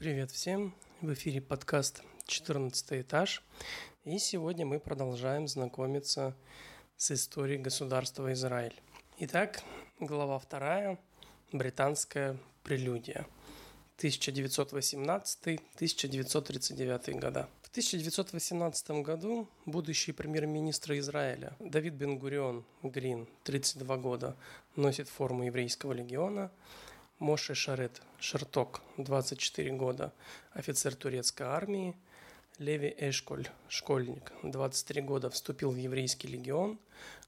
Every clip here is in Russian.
Привет всем! В эфире подкаст «14 этаж». И сегодня мы продолжаем знакомиться с историей государства Израиль. Итак, глава вторая. Британская прелюдия. 1918-1939 года. В 1918 году будущий премьер-министр Израиля Давид Бен-Гурион Грин, 32 года, носит форму еврейского легиона, Моше Шарет Шарток, 24 года, офицер турецкой армии, Леви Эшколь, школьник, 23 года, вступил в еврейский легион,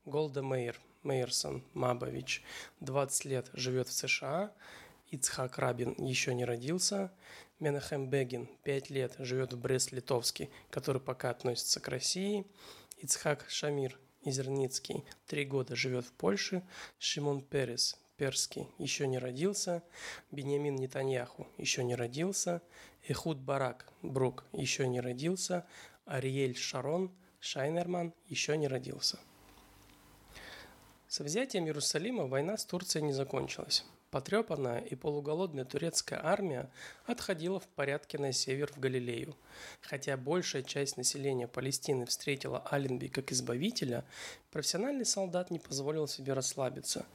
Голда Мейер, Мейерсон Мабович, 20 лет, живет в США, Ицхак Рабин еще не родился, Менахем Бегин, 5 лет, живет в Брест-Литовске, который пока относится к России, Ицхак Шамир Изерницкий, 3 года, живет в Польше, Шимон Перес, Перский еще не родился, Бенямин Нетаньяху еще не родился, Эхуд Барак Брук еще не родился, Ариэль Шарон Шайнерман еще не родился. Со взятием Иерусалима война с Турцией не закончилась. Потрепанная и полуголодная турецкая армия отходила в порядке на север в Галилею. Хотя большая часть населения Палестины встретила Аленби как избавителя, профессиональный солдат не позволил себе расслабиться.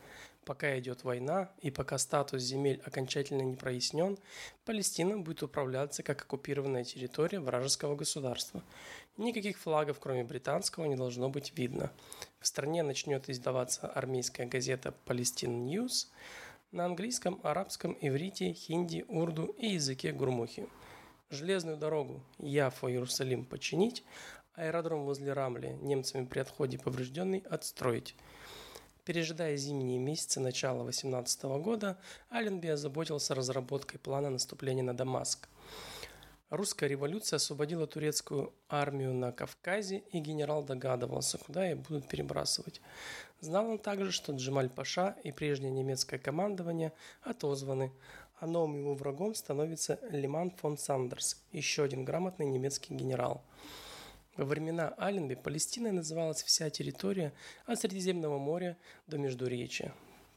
Пока идет война и пока статус земель окончательно не прояснен, Палестина будет управляться как оккупированная территория вражеского государства. Никаких флагов, кроме британского, не должно быть видно. В стране начнет издаваться армейская газета «Palestine News», на английском, арабском, иврите, хинди, урду и языке гурмухи. Железную дорогу Яфо-Иерусалим починить, аэродром возле Рамли немцами при отходе поврежденный отстроить. Пережидая зимние месяцы начала 18 года, Аленби озаботился разработкой плана наступления на Дамаск. Русская революция освободила турецкую армию на Кавказе, и генерал догадывался, куда ее будут перебрасывать. Знал он также, что Джемаль Паша и прежнее немецкое командование отозваны, а новым его врагом становится Лиман фон Сандерс, еще один грамотный немецкий генерал. Во времена Аленби Палестиной называлась вся территория от Средиземного моря до Междуречия.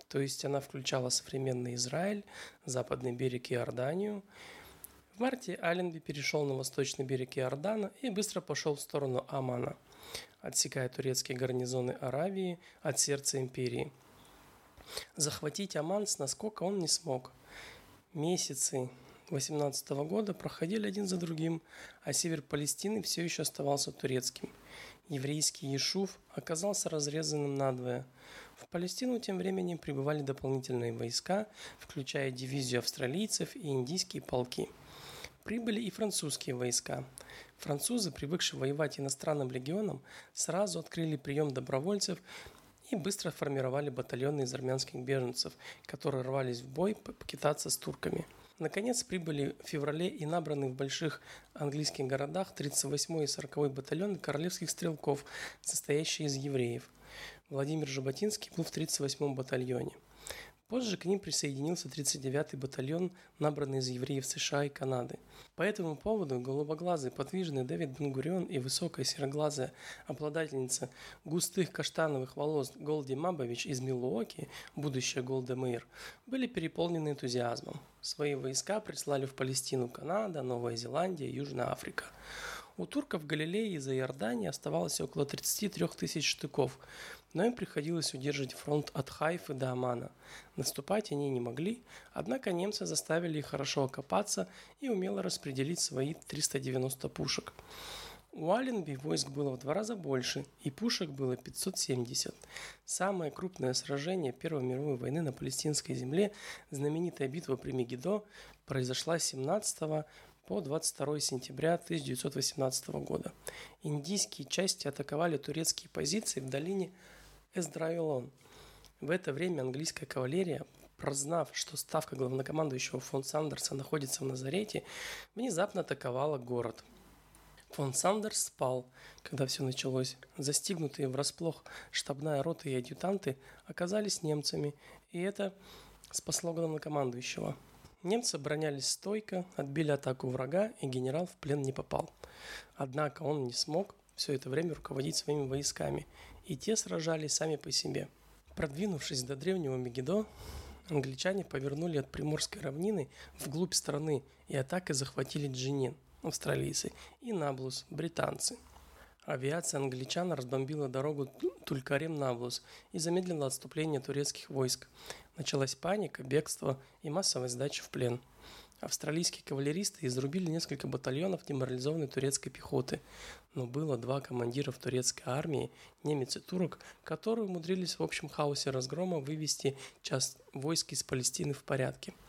То есть она включала современный Израиль, западный берег Иорданию – в марте Аленби перешел на восточный берег Иордана и быстро пошел в сторону Амана, отсекая турецкие гарнизоны Аравии от сердца империи. Захватить Аман с наскока он не смог. Месяцы 18 года проходили один за другим, а север Палестины все еще оставался турецким. Еврейский Ешув оказался разрезанным надвое. В Палестину тем временем прибывали дополнительные войска, включая дивизию австралийцев и индийские полки – Прибыли и французские войска. Французы, привыкшие воевать иностранным легионом, сразу открыли прием добровольцев и быстро формировали батальоны из армянских беженцев, которые рвались в бой покитаться с турками. Наконец прибыли в феврале и набраны в больших английских городах 38-й и 40-й батальоны королевских стрелков, состоящие из евреев. Владимир Жаботинский был в 38-м батальоне – Позже к ним присоединился 39-й батальон, набранный из евреев США и Канады. По этому поводу голубоглазый подвижный Дэвид Бенгурион и высокая сероглазая обладательница густых каштановых волос Голди Мабович из Милуоки, будущая Голда Мейер, были переполнены энтузиазмом. Свои войска прислали в Палестину Канада, Новая Зеландия, Южная Африка. У турков в Галилее из-за Иордании оставалось около 33 тысяч штыков, но им приходилось удерживать фронт от Хайфы до Амана. Наступать они не могли, однако немцы заставили их хорошо окопаться и умело распределить свои 390 пушек. У Аленби войск было в два раза больше, и пушек было 570. Самое крупное сражение Первой мировой войны на палестинской земле, знаменитая битва при Мегидо, произошла 17 по 22 сентября 1918 года. Индийские части атаковали турецкие позиции в долине Эздрайлон. В это время английская кавалерия, прознав, что ставка главнокомандующего фон Сандерса находится в Назарете, внезапно атаковала город. Фон Сандерс спал, когда все началось. Застигнутые врасплох штабная рота и адъютанты оказались немцами, и это спасло главнокомандующего. Немцы оборонялись стойко, отбили атаку врага, и генерал в плен не попал. Однако он не смог все это время руководить своими войсками, и те сражались сами по себе. Продвинувшись до древнего Мегидо, англичане повернули от Приморской равнины вглубь страны и атакой захватили Джинин, австралийцы, и Наблус, британцы. Авиация англичан разбомбила дорогу Тулькарем-Наблус и замедлила отступление турецких войск. Началась паника, бегство и массовая сдача в плен. Австралийские кавалеристы изрубили несколько батальонов деморализованной турецкой пехоты, но было два командира в турецкой армии, немец и турок, которые умудрились в общем хаосе разгрома вывести часть войск из Палестины в порядке –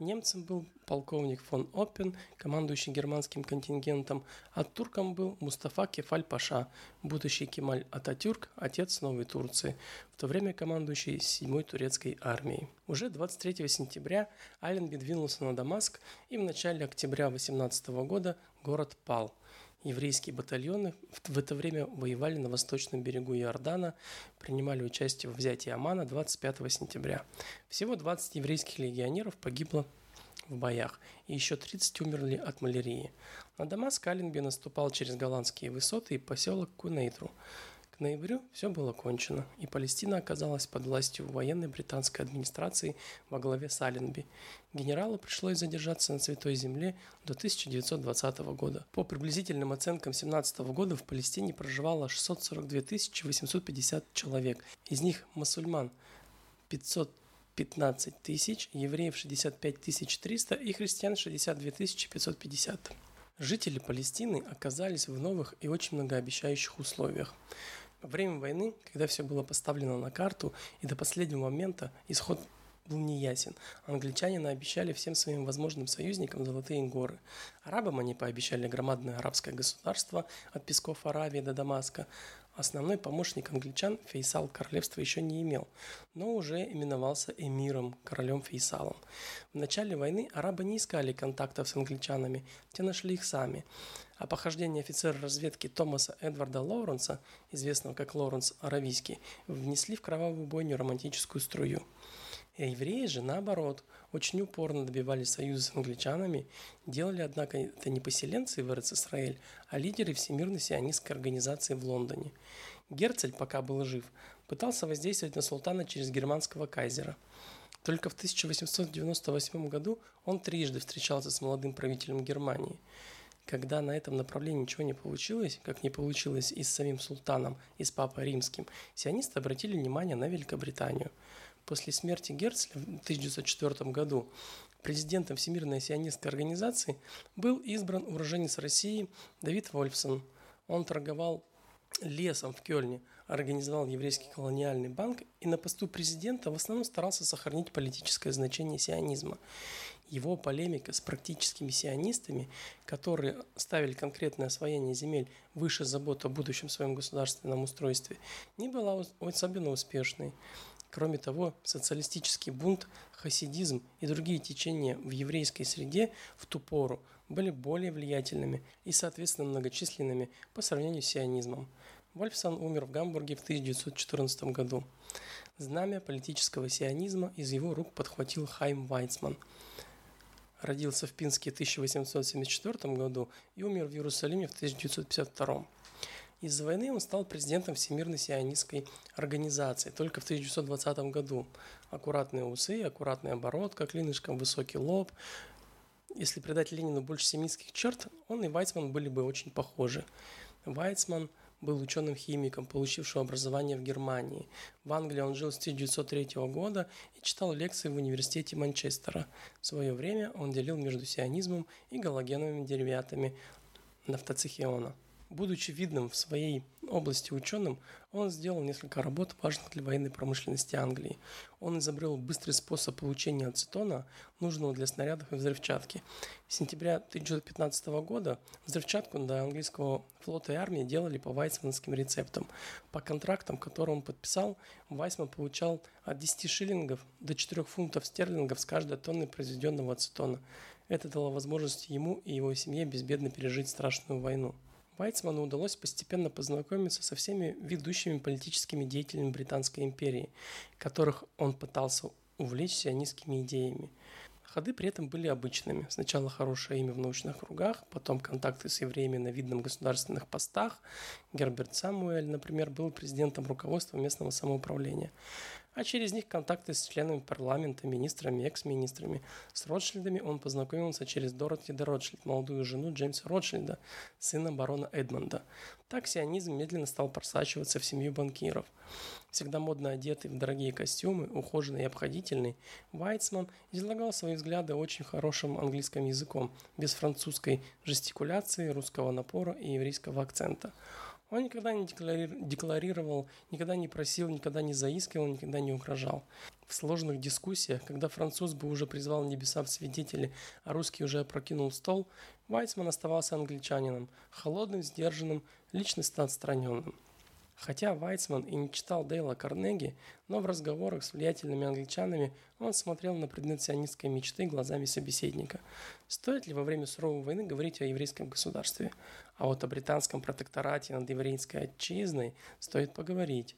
Немцем был полковник фон Оппен, командующий германским контингентом, а турком был Мустафа Кефаль-Паша, будущий Кемаль Ататюрк, отец Новой Турции, в то время командующий 7-й турецкой армией. Уже 23 сентября Аленби двинулся на Дамаск, и в начале октября 18 года город пал – Еврейские батальоны в это время воевали на восточном берегу Иордана, принимали участие в взятии Амана 25 сентября. Всего 20 еврейских легионеров погибло в боях, и еще 30 умерли от малярии. На Дамаск Аленби наступал через голландские высоты и поселок Кунейтру ноябрю все было кончено, и Палестина оказалась под властью военной британской администрации во главе с. Генералу пришлось задержаться на Святой Земле до 1920 года. По приблизительным оценкам 17 года в Палестине проживало 642 850 человек. Из них мусульман 515 тысяч, евреев 65 300 и христиан 62 550. Жители Палестины оказались в новых и очень многообещающих условиях. Во время войны, когда все было поставлено на карту, и до последнего момента исход был неясен. Англичане наобещали всем своим возможным союзникам золотые горы. Арабам они пообещали громадное арабское государство от песков Аравии до Дамаска. Основной помощник англичан Фейсал королевства еще не имел, но уже именовался эмиром, королем Фейсалом. В начале войны арабы не искали контактов с англичанами, те нашли их сами. А похождение офицера разведки Томаса Эдварда Лоуренса, известного как Лоуренс Аравийский, внесли в кровавую бойню романтическую струю. И евреи же, наоборот, очень упорно добивались союза с англичанами, делали, однако, это не поселенцы в Израиль, а лидеры Всемирной сионистской организации в Лондоне. Герцель, пока был жив, пытался воздействовать на султана через германского кайзера. Только в 1898 году он трижды встречался с молодым правителем Германии – когда на этом направлении ничего не получилось, как не получилось и с самим султаном, и с папой римским, сионисты обратили внимание на Великобританию. После смерти Герцля в 1904 году президентом Всемирной сионистской организации был избран уроженец России Давид Вольфсон. Он торговал лесом в Кёльне, организовал еврейский колониальный банк и на посту президента в основном старался сохранить политическое значение сионизма его полемика с практическими сионистами, которые ставили конкретное освоение земель выше забот о будущем своем государственном устройстве, не была особенно успешной. Кроме того, социалистический бунт, хасидизм и другие течения в еврейской среде в ту пору были более влиятельными и, соответственно, многочисленными по сравнению с сионизмом. Вольфсон умер в Гамбурге в 1914 году. Знамя политического сионизма из его рук подхватил Хайм Вайцман – родился в Пинске в 1874 году и умер в Иерусалиме в 1952. Из-за войны он стал президентом Всемирной сионистской организации только в 1920 году. Аккуратные усы, аккуратный оборот, как клинышком, высокий лоб. Если придать Ленину больше семитских черт, он и Вайцман были бы очень похожи. Вайцман – был ученым-химиком, получившим образование в Германии. В Англии он жил с 1903 года и читал лекции в университете Манчестера. В свое время он делил между сионизмом и галогеновыми дериватами нафтоцихиона. Будучи видным в своей области ученым, он сделал несколько работ, важных для военной промышленности Англии. Он изобрел быстрый способ получения ацетона, нужного для снарядов и взрывчатки. С сентября 1915 года взрывчатку до английского флота и армии делали по вайсманским рецептам. По контрактам, которые он подписал, Вайсман получал от 10 шиллингов до 4 фунтов стерлингов с каждой тонны произведенного ацетона. Это дало возможность ему и его семье безбедно пережить страшную войну. Вайцману удалось постепенно познакомиться со всеми ведущими политическими деятелями Британской империи, которых он пытался увлечь сионистскими идеями. Ходы при этом были обычными. Сначала хорошее имя в научных кругах, потом контакты с евреями на видном государственных постах. Герберт Самуэль, например, был президентом руководства местного самоуправления. А через них контакты с членами парламента, министрами, экс-министрами. С Ротшильдами он познакомился через Дороти де Ротшильд, молодую жену Джеймса Ротшильда, сына барона Эдмонда. Так сионизм медленно стал просачиваться в семью банкиров. Всегда модно одетый в дорогие костюмы, ухоженный и обходительный, Вайцман излагал свои взгляды очень хорошим английским языком, без французской жестикуляции, русского напора и еврейского акцента. Он никогда не декларировал, никогда не просил, никогда не заискивал, никогда не угрожал. В сложных дискуссиях, когда француз бы уже призвал небеса в свидетели, а русский уже опрокинул стол, Вайцман оставался англичанином, холодным, сдержанным, личностно отстраненным. Хотя Вайцман и не читал Дейла Карнеги, но в разговорах с влиятельными англичанами он смотрел на предмет сионистской мечты глазами собеседника. Стоит ли во время суровой войны говорить о еврейском государстве? А вот о британском протекторате над еврейской отчизной стоит поговорить.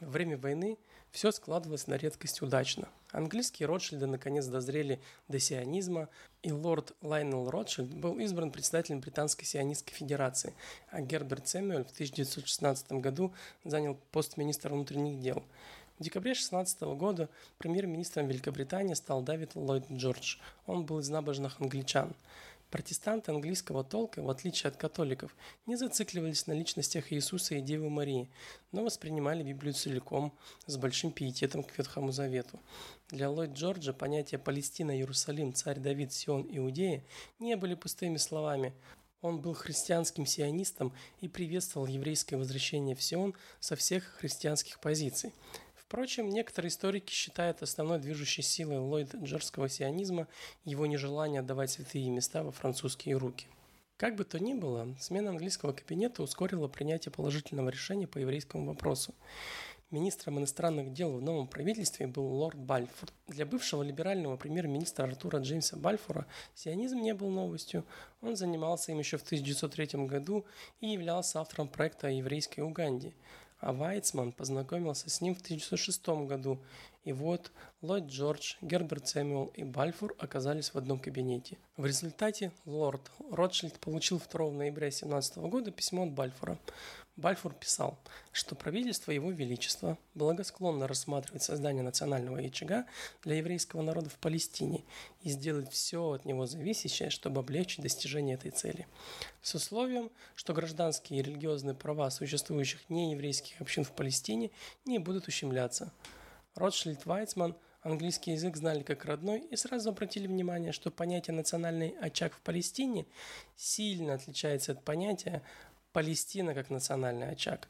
Во время войны все складывалось на редкость удачно. Английские Ротшильды наконец дозрели до сионизма, и лорд Лайнел Ротшильд был избран председателем Британской сионистской федерации, а Герберт Сэмюэль в 1916 году занял пост министра внутренних дел. В декабре 16 года премьер-министром Великобритании стал Давид Ллойд Джордж. Он был из набожных англичан. Протестанты английского толка, в отличие от католиков, не зацикливались на личностях Иисуса и Девы Марии, но воспринимали Библию целиком, с большим пиететом к Ветхому Завету. Для Ллойд Джорджа понятия Палестина, Иерусалим, Царь Давид, Сион, Иудея не были пустыми словами. Он был христианским сионистом и приветствовал еврейское возвращение в Сион со всех христианских позиций. Впрочем, некоторые историки считают основной движущей силой ллойд-джерского сионизма его нежелание отдавать святые места во французские руки. Как бы то ни было, смена английского кабинета ускорила принятие положительного решения по еврейскому вопросу. Министром иностранных дел в новом правительстве был лорд Бальфур. Для бывшего либерального премьер-министра Артура Джеймса Бальфура сионизм не был новостью. Он занимался им еще в 1903 году и являлся автором проекта о еврейской Уганде – а Вайцман познакомился с ним в 1906 году, и вот Ллойд Джордж, Герберт Сэмюэл и Бальфур оказались в одном кабинете. В результате лорд Ротшильд получил 2 ноября 1917 года письмо от Бальфура. Бальфур писал, что правительство Его Величества благосклонно рассматривает создание национального очага для еврейского народа в Палестине и сделает все от него зависящее, чтобы облегчить достижение этой цели. С условием, что гражданские и религиозные права существующих нееврейских общин в Палестине не будут ущемляться. Ротшильд Вайцман английский язык знали как родной и сразу обратили внимание, что понятие «национальный очаг в Палестине» сильно отличается от понятия Палестина как национальный очаг.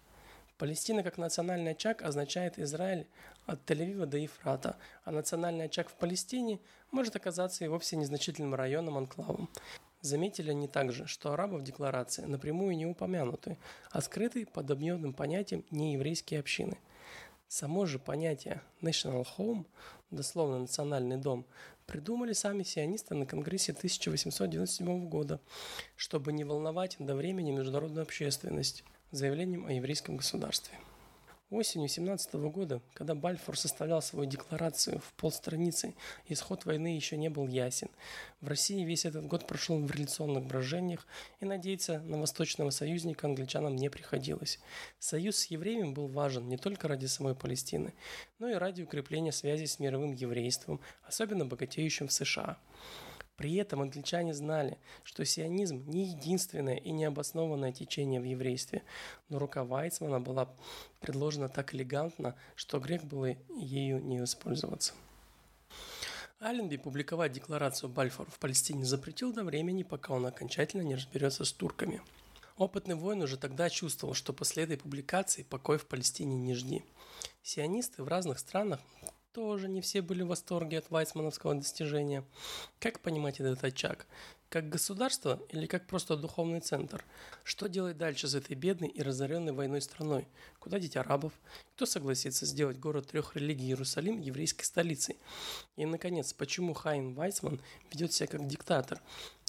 Палестина как национальный очаг означает Израиль от Тель-Авива до Ефрата, а национальный очаг в Палестине может оказаться и вовсе незначительным районом анклавом. Заметили они также, что арабы в декларации напрямую не упомянуты, а скрыты под объемным понятием нееврейские общины. Само же понятие «national home», дословно «национальный дом», придумали сами сионисты на Конгрессе 1897 года, чтобы не волновать до времени международную общественность заявлением о еврейском государстве. Осенью 17 года, когда Бальфур составлял свою декларацию в полстраницы, исход войны еще не был ясен. В России весь этот год прошел в революционных брожениях, и надеяться на восточного союзника англичанам не приходилось. Союз с евреями был важен не только ради самой Палестины, но и ради укрепления связи с мировым еврейством, особенно богатеющим в США. При этом англичане знали, что сионизм не единственное и необоснованное течение в еврействе, но рука Вайцмана была предложена так элегантно, что грех было ею не воспользоваться. Алленби публиковать декларацию Бальфор в Палестине запретил до времени, пока он окончательно не разберется с турками. Опытный воин уже тогда чувствовал, что после этой публикации покой в Палестине не жди. Сионисты в разных странах тоже не все были в восторге от вайсмановского достижения. Как понимать этот очаг? Как государство или как просто духовный центр? Что делать дальше с этой бедной и разоренной войной страной? Куда деть арабов? Кто согласится сделать город трех религий Иерусалим еврейской столицей? И, наконец, почему Хайм Вайсман ведет себя как диктатор?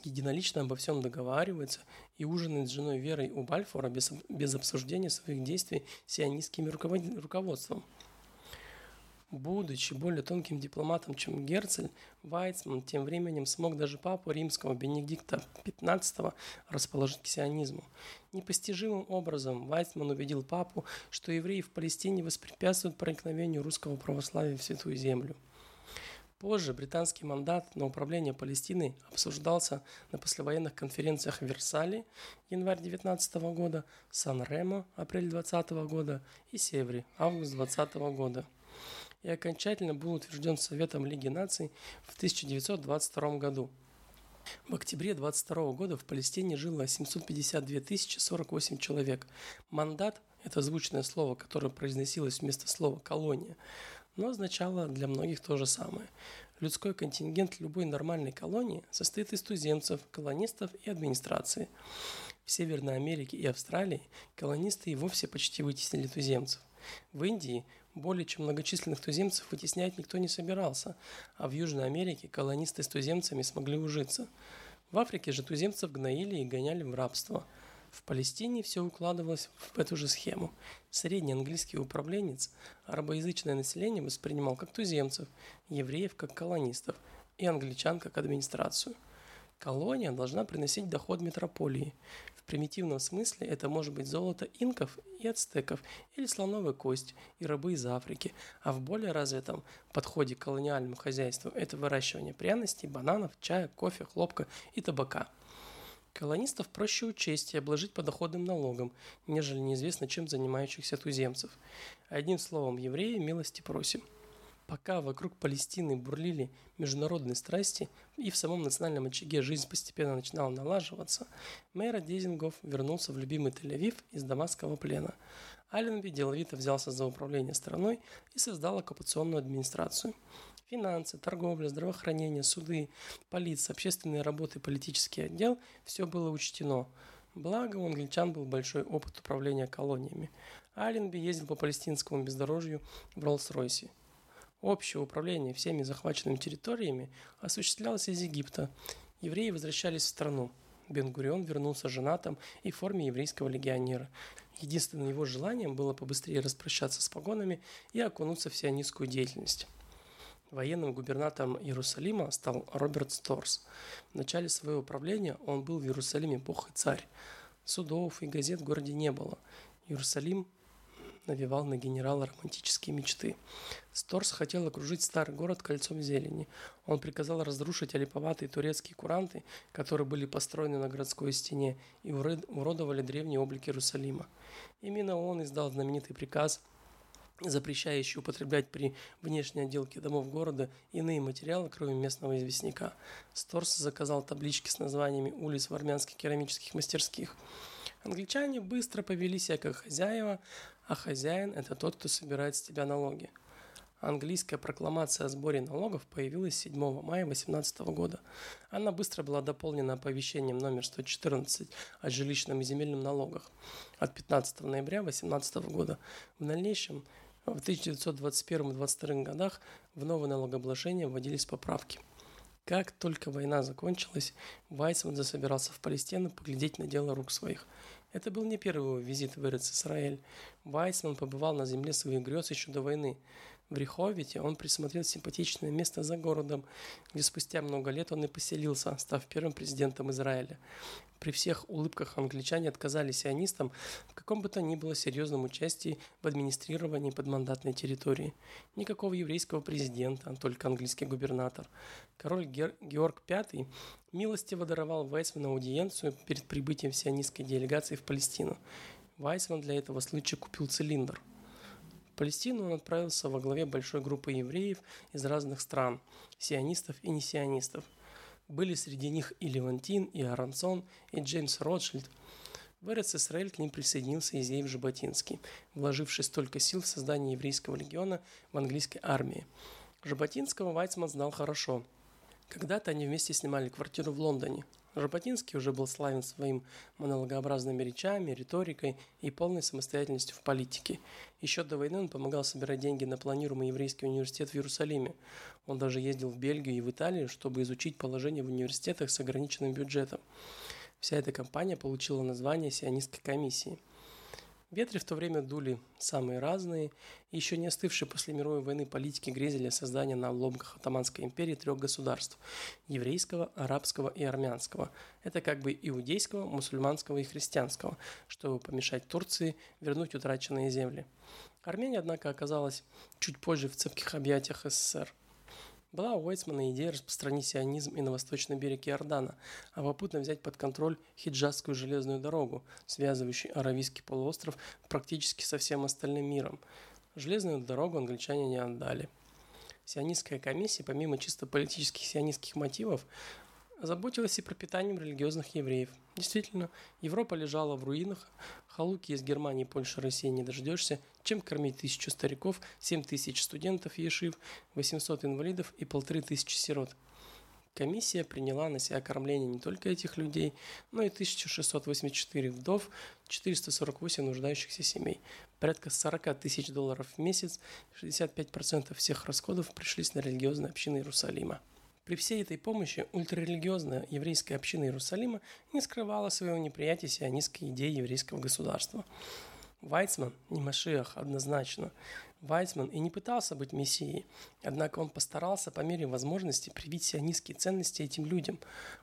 единолично обо всем договаривается и ужинает с женой Верой у Бальфора без, без обсуждения своих действий сионистским руководством. Будучи более тонким дипломатом, чем Герцель, Вайцман тем временем смог даже папу римского Бенедикта XV расположить к сионизму. Непостижимым образом Вайцман убедил папу, что евреи в Палестине воспрепятствуют проникновению русского православия в Святую Землю. Позже британский мандат на управление Палестиной обсуждался на послевоенных конференциях в Версале январь 19 года, Сан-Ремо апрель 20 года и Севре август 20 года и окончательно был утвержден Советом Лиги наций в 1922 году. В октябре 22 года в Палестине жило 752 048 человек. Мандат – это звучное слово, которое произносилось вместо слова «колония», но означало для многих то же самое. Людской контингент любой нормальной колонии состоит из туземцев, колонистов и администрации. В Северной Америке и Австралии колонисты и вовсе почти вытеснили туземцев. В Индии более чем многочисленных туземцев вытеснять никто не собирался, а в Южной Америке колонисты с туземцами смогли ужиться. В Африке же туземцев гноили и гоняли в рабство – в Палестине все укладывалось в эту же схему. Средний английский управленец арабоязычное население воспринимал как туземцев, евреев как колонистов и англичан как администрацию. Колония должна приносить доход метрополии. В примитивном смысле это может быть золото инков и ацтеков или слоновая кость и рабы из Африки, а в более развитом подходе к колониальному хозяйству это выращивание пряностей, бананов, чая, кофе, хлопка и табака – Колонистов проще учесть и обложить подоходным налогом, нежели неизвестно чем занимающихся туземцев. Одним словом, евреи милости просим. Пока вокруг Палестины бурлили международные страсти и в самом национальном очаге жизнь постепенно начинала налаживаться, мэр Дезингов вернулся в любимый Тель-Авив из дамасского плена. Аленби деловито взялся за управление страной и создал оккупационную администрацию. Финансы, торговля, здравоохранение, суды, полиция, общественные работы, политический отдел – все было учтено. Благо, у англичан был большой опыт управления колониями. Аленби ездил по палестинскому бездорожью в Роллс-Ройсе. Общее управление всеми захваченными территориями осуществлялось из Египта. Евреи возвращались в страну. Бен-Гурион вернулся женатым и в форме еврейского легионера. Единственным его желанием было побыстрее распрощаться с погонами и окунуться в сионистскую деятельность. Военным губернатором Иерусалима стал Роберт Сторс. В начале своего правления он был в Иерусалиме бог и царь. Судов и газет в городе не было. Иерусалим навевал на генерала романтические мечты. Сторс хотел окружить старый город кольцом зелени. Он приказал разрушить олиповатые турецкие куранты, которые были построены на городской стене и уродовали древний облик Иерусалима. Именно он издал знаменитый приказ – запрещающий употреблять при внешней отделке домов города иные материалы, кроме местного известняка. Сторс заказал таблички с названиями улиц в армянских керамических мастерских. Англичане быстро повели себя как хозяева, а хозяин – это тот, кто собирает с тебя налоги. Английская прокламация о сборе налогов появилась 7 мая 18 года. Она быстро была дополнена оповещением номер 114 о жилищном и земельном налогах от 15 ноября 18 года. В дальнейшем в 1921-22 годах в новое налогообложение вводились поправки. Как только война закончилась, Вайсман засобирался в Палестину поглядеть на дело рук своих. Это был не первый его визит в Эрец-Исраэль. Вайсман побывал на земле своих грез еще до войны. В Риховите он присмотрел симпатичное место за городом, где спустя много лет он и поселился, став первым президентом Израиля. При всех улыбках англичане отказали сионистам в каком бы то ни было серьезном участии в администрировании подмандатной территории. Никакого еврейского президента, только английский губернатор. Король Гер- Георг V милостиво даровал Вайсману аудиенцию перед прибытием сионистской делегации в Палестину. Вайсман для этого случая купил цилиндр – Палестину он отправился во главе большой группы евреев из разных стран, сионистов и несионистов. Были среди них и Левантин, и Арансон, и Джеймс Ротшильд. В Эрец-Исраэль к ним присоединился Изеев Жаботинский, вложивший столько сил в создание еврейского легиона в английской армии. Жаботинского Вайцман знал хорошо. Когда-то они вместе снимали квартиру в Лондоне, Жаботинский уже был славен своим монологообразными речами, риторикой и полной самостоятельностью в политике. Еще до войны он помогал собирать деньги на планируемый еврейский университет в Иерусалиме. Он даже ездил в Бельгию и в Италию, чтобы изучить положение в университетах с ограниченным бюджетом. Вся эта кампания получила название сионистской комиссии. Ветры в то время дули самые разные, еще не остывшие после мировой войны политики грезили создание на обломках Отоманской империи трех государств – еврейского, арабского и армянского. Это как бы иудейского, мусульманского и христианского, чтобы помешать Турции вернуть утраченные земли. Армения, однако, оказалась чуть позже в цепких объятиях СССР – была у Уэйцмана идея распространить сионизм и на восточный берег Иордана, а попутно взять под контроль хиджазскую железную дорогу, связывающую Аравийский полуостров практически со всем остальным миром. Железную дорогу англичане не отдали. Сионистская комиссия, помимо чисто политических сионистских мотивов, заботилась и пропитанием религиозных евреев. Действительно, Европа лежала в руинах, халуки из Германии, Польши, России не дождешься, чем кормить тысячу стариков, семь тысяч студентов ешив, 800 инвалидов и полторы тысячи сирот. Комиссия приняла на себя кормление не только этих людей, но и 1684 вдов, 448 нуждающихся семей. Порядка 40 тысяч долларов в месяц, 65% всех расходов пришлись на религиозные общины Иерусалима. При всей этой помощи ультрарелигиозная еврейская община Иерусалима не скрывала своего неприятия сионистской идеи еврейского государства. Вайцман не Машиах однозначно. Вайцман и не пытался быть мессией, однако он постарался по мере возможности привить сионистские ценности этим людям.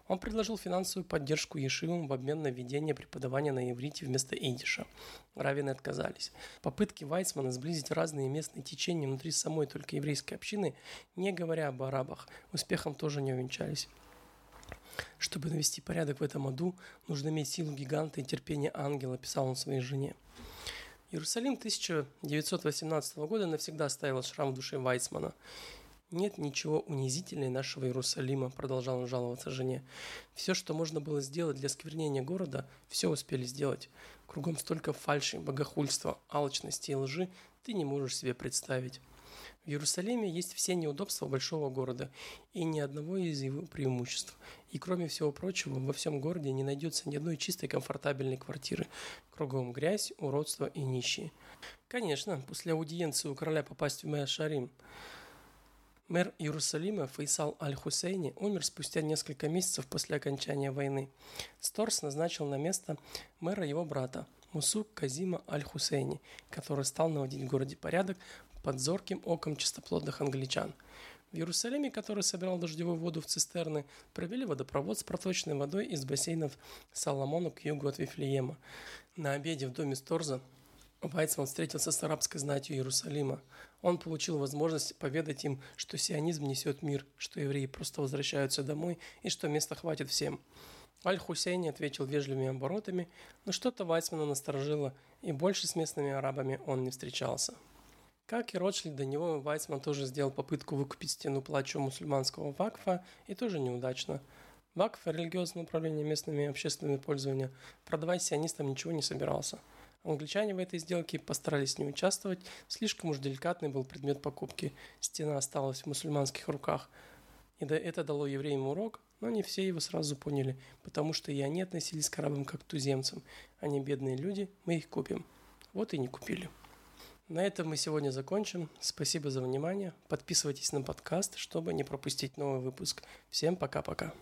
Он предложил финансовую поддержку Ешивам в обмен на введение преподавания на иврите вместо идиша. Равины отказались. Попытки Вайцмана сблизить разные местные течения внутри самой только еврейской общины, не говоря об арабах, успехом тоже не увенчались. Чтобы навести порядок в этом аду, нужно иметь силу гиганта и терпение ангела, писал он своей жене. Иерусалим 1918 года навсегда оставил шрам в душе Вайсмана. «Нет ничего унизительнее нашего Иерусалима», – продолжал он жаловаться жене. «Все, что можно было сделать для сквернения города, все успели сделать. Кругом столько фальши, богохульства, алчности и лжи ты не можешь себе представить». В Иерусалиме есть все неудобства большого города и ни одного из его преимуществ. И кроме всего прочего, во всем городе не найдется ни одной чистой комфортабельной квартиры. Кругом грязь, уродство и нищие. Конечно, после аудиенции у короля попасть в Мэр Шарим Мэр Иерусалима Фейсал Аль-Хусейни умер спустя несколько месяцев после окончания войны. Сторс назначил на место мэра его брата Мусук Казима Аль-Хусейни, который стал наводить в городе порядок под зорким оком чистоплотных англичан. В Иерусалиме, который собирал дождевую воду в цистерны, провели водопровод с проточной водой из бассейнов Соломона к югу от Вифлеема. На обеде в доме Сторза Вайцман встретился с арабской знатью Иерусалима. Он получил возможность поведать им, что сионизм несет мир, что евреи просто возвращаются домой и что места хватит всем. Аль-Хусейни ответил вежливыми оборотами, но что-то Вайцмана насторожило, и больше с местными арабами он не встречался. Как и Ротшильд, до него Вайцман тоже сделал попытку выкупить стену плачу мусульманского вакфа, и тоже неудачно. Вакф, религиозное управление местными общественными пользования, продавать сионистам ничего не собирался. Англичане в этой сделке постарались не участвовать, слишком уж деликатный был предмет покупки. Стена осталась в мусульманских руках. И это дало евреям урок, но не все его сразу поняли, потому что и они относились к арабам как к туземцам. Они бедные люди, мы их купим. Вот и не купили. На этом мы сегодня закончим. Спасибо за внимание. Подписывайтесь на подкаст, чтобы не пропустить новый выпуск. Всем пока-пока.